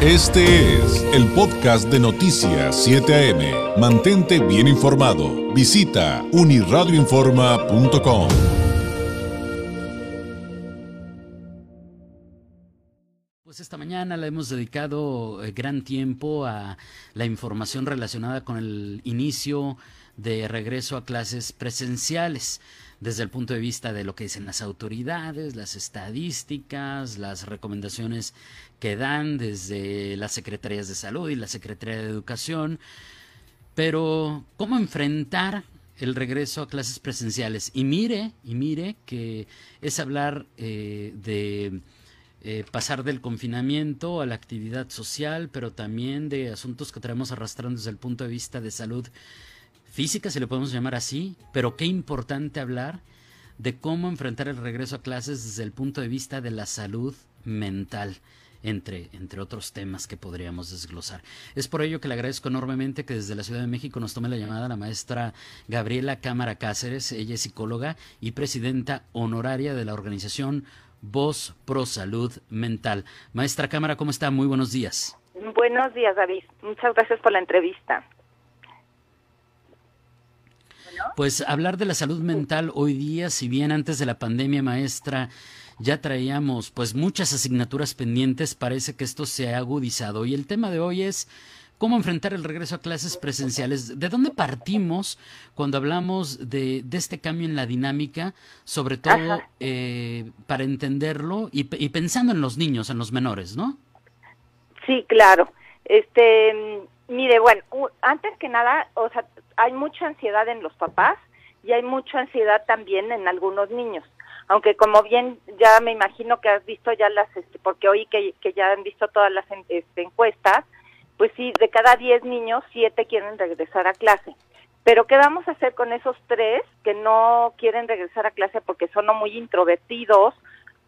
Este es el podcast de Noticias 7 AM. Mantente bien informado. Visita uniradioinforma.com. Pues esta mañana le hemos dedicado eh, gran tiempo a la información relacionada con el inicio de regreso a clases presenciales desde el punto de vista de lo que dicen las autoridades, las estadísticas, las recomendaciones que dan desde las secretarías de salud y la Secretaría de Educación. Pero, ¿cómo enfrentar el regreso a clases presenciales? Y mire, y mire que es hablar eh, de eh, pasar del confinamiento a la actividad social, pero también de asuntos que traemos arrastrando desde el punto de vista de salud física, si le podemos llamar así, pero qué importante hablar de cómo enfrentar el regreso a clases desde el punto de vista de la salud mental. Entre, entre otros temas que podríamos desglosar. Es por ello que le agradezco enormemente que desde la Ciudad de México nos tome la llamada la maestra Gabriela Cámara Cáceres. Ella es psicóloga y presidenta honoraria de la organización Voz Pro Salud Mental. Maestra Cámara, ¿cómo está? Muy buenos días. Buenos días, David. Muchas gracias por la entrevista. Pues hablar de la salud mental hoy día, si bien antes de la pandemia, maestra, ya traíamos pues muchas asignaturas pendientes, parece que esto se ha agudizado. Y el tema de hoy es cómo enfrentar el regreso a clases presenciales. ¿De dónde partimos cuando hablamos de, de este cambio en la dinámica, sobre todo eh, para entenderlo y, y pensando en los niños, en los menores, ¿no? Sí, claro. Este, mire, bueno, antes que nada, o sea, hay mucha ansiedad en los papás y hay mucha ansiedad también en algunos niños. Aunque como bien ya me imagino que has visto ya las, este, porque oí que, que ya han visto todas las este, encuestas, pues sí, de cada 10 niños, 7 quieren regresar a clase. Pero ¿qué vamos a hacer con esos tres que no quieren regresar a clase porque son muy introvertidos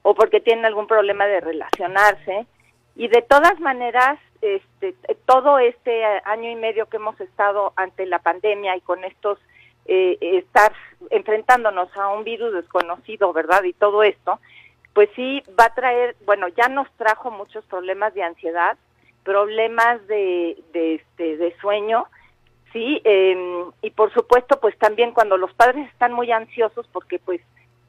o porque tienen algún problema de relacionarse? Y de todas maneras, este, todo este año y medio que hemos estado ante la pandemia y con estos eh, estar enfrentándonos a un virus desconocido, ¿verdad? Y todo esto, pues sí va a traer, bueno, ya nos trajo muchos problemas de ansiedad, problemas de, de, este, de sueño, sí, eh, y por supuesto, pues también cuando los padres están muy ansiosos, porque pues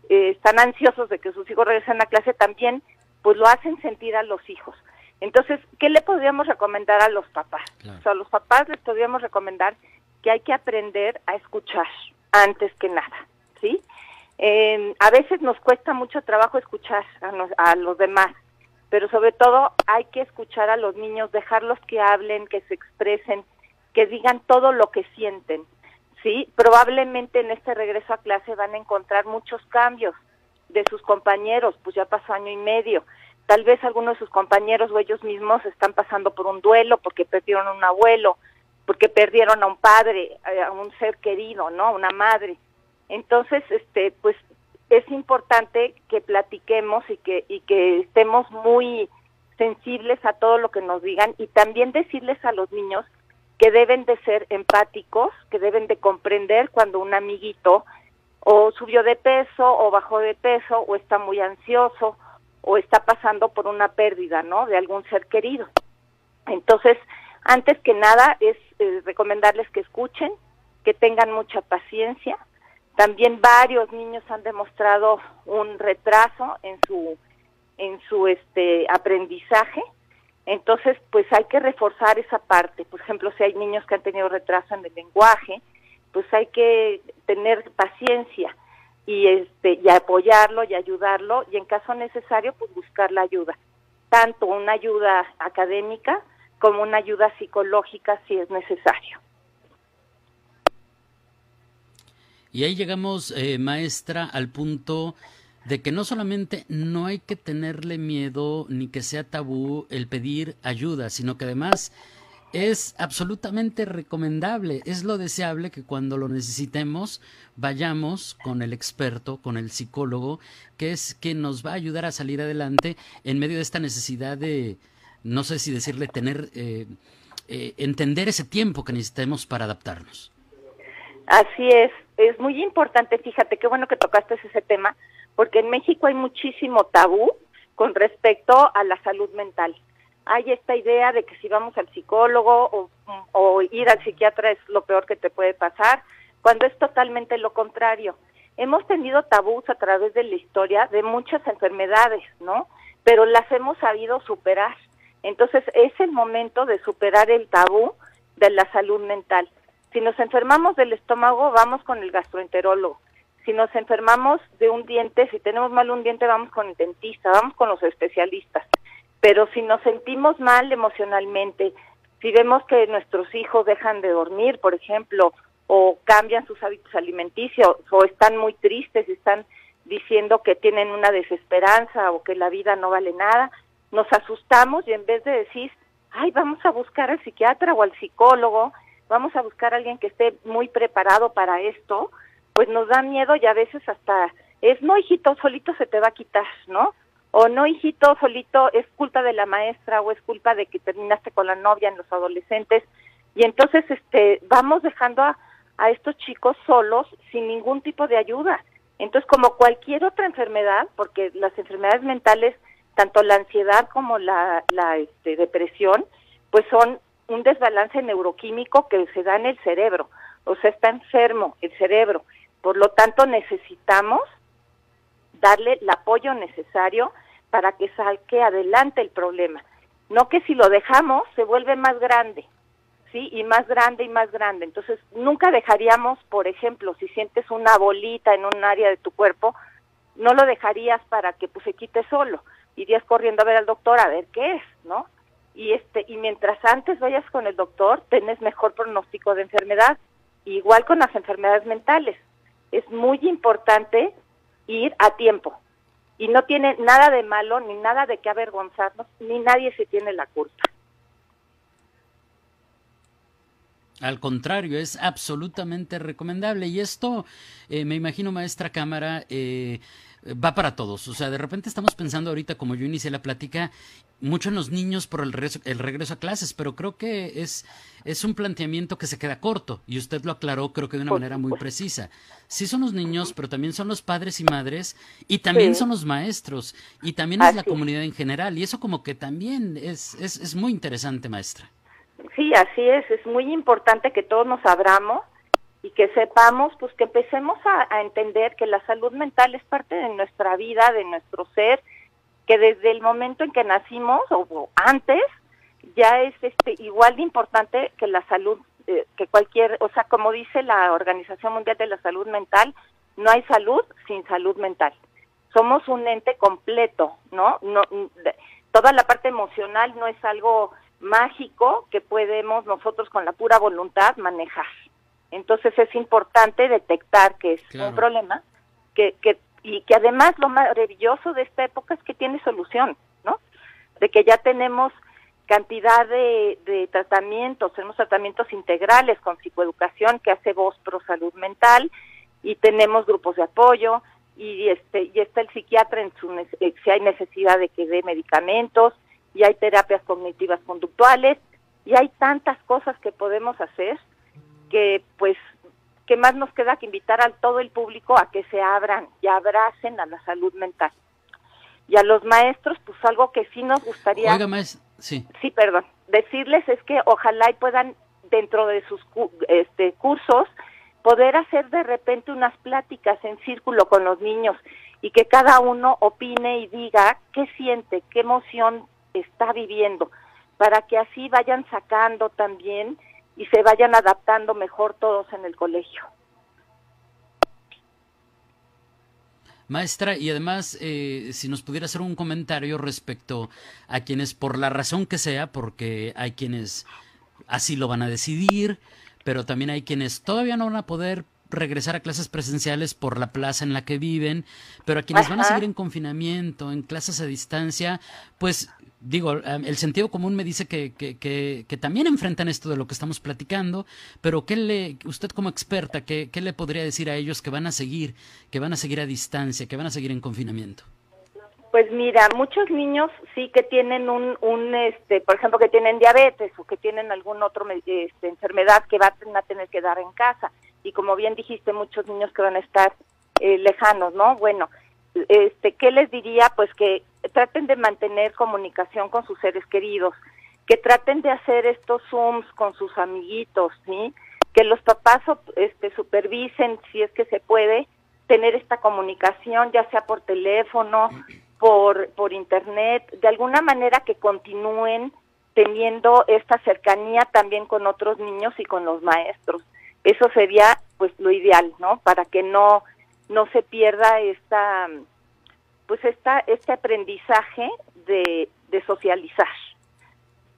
eh, están ansiosos de que sus hijos regresen a clase, también pues lo hacen sentir a los hijos. Entonces, ¿qué le podríamos recomendar a los papás? O sea, a los papás les podríamos recomendar que hay que aprender a escuchar antes que nada, ¿sí? Eh, a veces nos cuesta mucho trabajo escuchar a, nos, a los demás, pero sobre todo hay que escuchar a los niños, dejarlos que hablen, que se expresen, que digan todo lo que sienten, ¿sí? Probablemente en este regreso a clase van a encontrar muchos cambios de sus compañeros, pues ya pasó año y medio, Tal vez algunos de sus compañeros o ellos mismos están pasando por un duelo porque perdieron a un abuelo, porque perdieron a un padre, a un ser querido, ¿no? A una madre. Entonces, este, pues es importante que platiquemos y que y que estemos muy sensibles a todo lo que nos digan y también decirles a los niños que deben de ser empáticos, que deben de comprender cuando un amiguito o subió de peso o bajó de peso o está muy ansioso o está pasando por una pérdida, ¿no? De algún ser querido. Entonces, antes que nada es eh, recomendarles que escuchen, que tengan mucha paciencia. También varios niños han demostrado un retraso en su en su este aprendizaje. Entonces, pues hay que reforzar esa parte. Por ejemplo, si hay niños que han tenido retraso en el lenguaje, pues hay que tener paciencia y este y apoyarlo y ayudarlo y en caso necesario pues buscar la ayuda tanto una ayuda académica como una ayuda psicológica si es necesario. Y ahí llegamos eh, maestra al punto de que no solamente no hay que tenerle miedo ni que sea tabú el pedir ayuda sino que además es absolutamente recomendable, es lo deseable que cuando lo necesitemos vayamos con el experto, con el psicólogo, que es quien nos va a ayudar a salir adelante en medio de esta necesidad de, no sé si decirle, tener, eh, eh, entender ese tiempo que necesitemos para adaptarnos. Así es, es muy importante, fíjate, qué bueno que tocaste ese tema, porque en México hay muchísimo tabú con respecto a la salud mental hay esta idea de que si vamos al psicólogo o, ir al psiquiatra es lo peor que te puede pasar, cuando es totalmente lo contrario. Hemos tenido tabús a través de la historia de muchas enfermedades, ¿no? Pero las hemos sabido superar. Entonces es el momento de superar el tabú de la salud mental. Si nos enfermamos del estómago, vamos con el gastroenterólogo. Si nos enfermamos de un diente, si tenemos mal un diente, vamos con el dentista, vamos con los especialistas. Pero si nos sentimos mal emocionalmente, si vemos que nuestros hijos dejan de dormir, por ejemplo, o cambian sus hábitos alimenticios, o están muy tristes están diciendo que tienen una desesperanza o que la vida no vale nada, nos asustamos y en vez de decir, ay, vamos a buscar al psiquiatra o al psicólogo, vamos a buscar a alguien que esté muy preparado para esto, pues nos da miedo y a veces hasta es, no, hijito, solito se te va a quitar, ¿no? O no, hijito, solito es culpa de la maestra o es culpa de que terminaste con la novia en los adolescentes y entonces este vamos dejando a, a estos chicos solos sin ningún tipo de ayuda. Entonces, como cualquier otra enfermedad, porque las enfermedades mentales, tanto la ansiedad como la, la este, depresión, pues son un desbalance neuroquímico que se da en el cerebro, o sea, está enfermo el cerebro. Por lo tanto, necesitamos darle el apoyo necesario para que salque adelante el problema. No que si lo dejamos se vuelve más grande, ¿sí? Y más grande y más grande. Entonces, nunca dejaríamos, por ejemplo, si sientes una bolita en un área de tu cuerpo, no lo dejarías para que pues se quite solo. Irías corriendo a ver al doctor a ver qué es, ¿no? Y este y mientras antes vayas con el doctor, tenés mejor pronóstico de enfermedad. Igual con las enfermedades mentales. Es muy importante ir a tiempo. Y no tiene nada de malo, ni nada de qué avergonzarnos, ni nadie se tiene la culpa. Al contrario, es absolutamente recomendable. Y esto, eh, me imagino, maestra Cámara, eh, va para todos. O sea, de repente estamos pensando ahorita, como yo inicié la plática, mucho en los niños por el regreso, el regreso a clases, pero creo que es, es un planteamiento que se queda corto y usted lo aclaró creo que de una manera muy precisa. Sí son los niños, pero también son los padres y madres y también son los maestros y también es la comunidad en general y eso como que también es, es, es muy interesante, maestra. Sí, así es, es muy importante que todos nos abramos y que sepamos, pues que empecemos a, entender que la salud mental es parte de nuestra vida, de nuestro ser, que desde el momento en que nacimos o, antes ya es este igual de importante que la salud, eh, que cualquier, o sea, como dice la Organización Mundial de la Salud Mental, no hay salud sin salud mental. Somos un ente completo, ¿no? no toda la parte emocional no es algo mágico que podemos nosotros con la pura voluntad manejar. Entonces es importante detectar que es un problema que, que, y que además lo maravilloso de esta época es que tiene solución, ¿no? De que ya tenemos cantidad de, de tratamientos, tenemos tratamientos integrales con psicoeducación que hace Voz Pro Salud Mental y tenemos grupos de apoyo y este y está el psiquiatra en su eh, si hay necesidad de que dé medicamentos y hay terapias cognitivas conductuales y hay tantas cosas que podemos hacer que pues que más nos queda que invitar a todo el público a que se abran y abracen a la salud mental. Y a los maestros, pues algo que sí nos gustaría... sí. Sí, perdón. Decirles es que ojalá y puedan, dentro de sus este, cursos, poder hacer de repente unas pláticas en círculo con los niños y que cada uno opine y diga qué siente, qué emoción está viviendo, para que así vayan sacando también y se vayan adaptando mejor todos en el colegio. Maestra, y además, eh, si nos pudiera hacer un comentario respecto a quienes, por la razón que sea, porque hay quienes así lo van a decidir, pero también hay quienes todavía no van a poder regresar a clases presenciales por la plaza en la que viven, pero a quienes van a seguir en confinamiento, en clases a distancia, pues digo, el sentido común me dice que, que, que, también enfrentan esto de lo que estamos platicando, pero ¿qué le, usted como experta, ¿qué, ¿qué, le podría decir a ellos que van a seguir, que van a seguir a distancia, que van a seguir en confinamiento? Pues mira, muchos niños sí que tienen un, un este, por ejemplo, que tienen diabetes o que tienen algún otro este, enfermedad que van a tener que dar en casa. Y como bien dijiste, muchos niños que van a estar eh, lejanos, ¿no? Bueno, este, ¿qué les diría? Pues que traten de mantener comunicación con sus seres queridos, que traten de hacer estos Zooms con sus amiguitos, ¿sí? Que los papás este, supervisen, si es que se puede, tener esta comunicación, ya sea por teléfono, por, por internet, de alguna manera que continúen teniendo esta cercanía también con otros niños y con los maestros. Eso sería pues lo ideal, ¿no? Para que no no se pierda esta pues esta este aprendizaje de, de socializar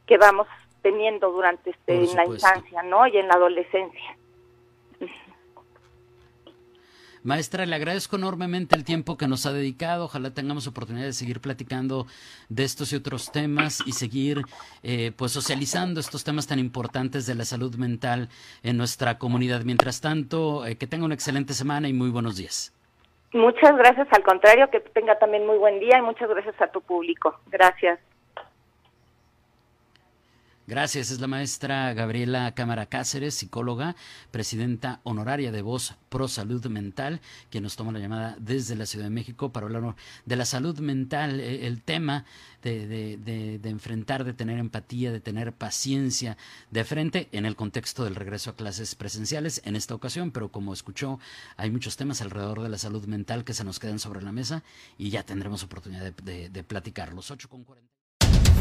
que vamos teniendo durante este en la infancia, ¿no? Y en la adolescencia. Maestra, le agradezco enormemente el tiempo que nos ha dedicado. Ojalá tengamos oportunidad de seguir platicando de estos y otros temas y seguir eh, pues socializando estos temas tan importantes de la salud mental en nuestra comunidad. Mientras tanto, eh, que tenga una excelente semana y muy buenos días. Muchas gracias, al contrario, que tenga también muy buen día y muchas gracias a tu público. Gracias. Gracias, es la maestra Gabriela Cámara Cáceres, psicóloga, presidenta honoraria de Voz Pro Salud Mental, quien nos toma la llamada desde la Ciudad de México para hablar de la salud mental, eh, el tema de, de, de, enfrentar, de tener empatía, de tener paciencia de frente en el contexto del regreso a clases presenciales en esta ocasión, pero como escuchó, hay muchos temas alrededor de la salud mental que se nos quedan sobre la mesa y ya tendremos oportunidad de, de platicarlos. 8 con 40.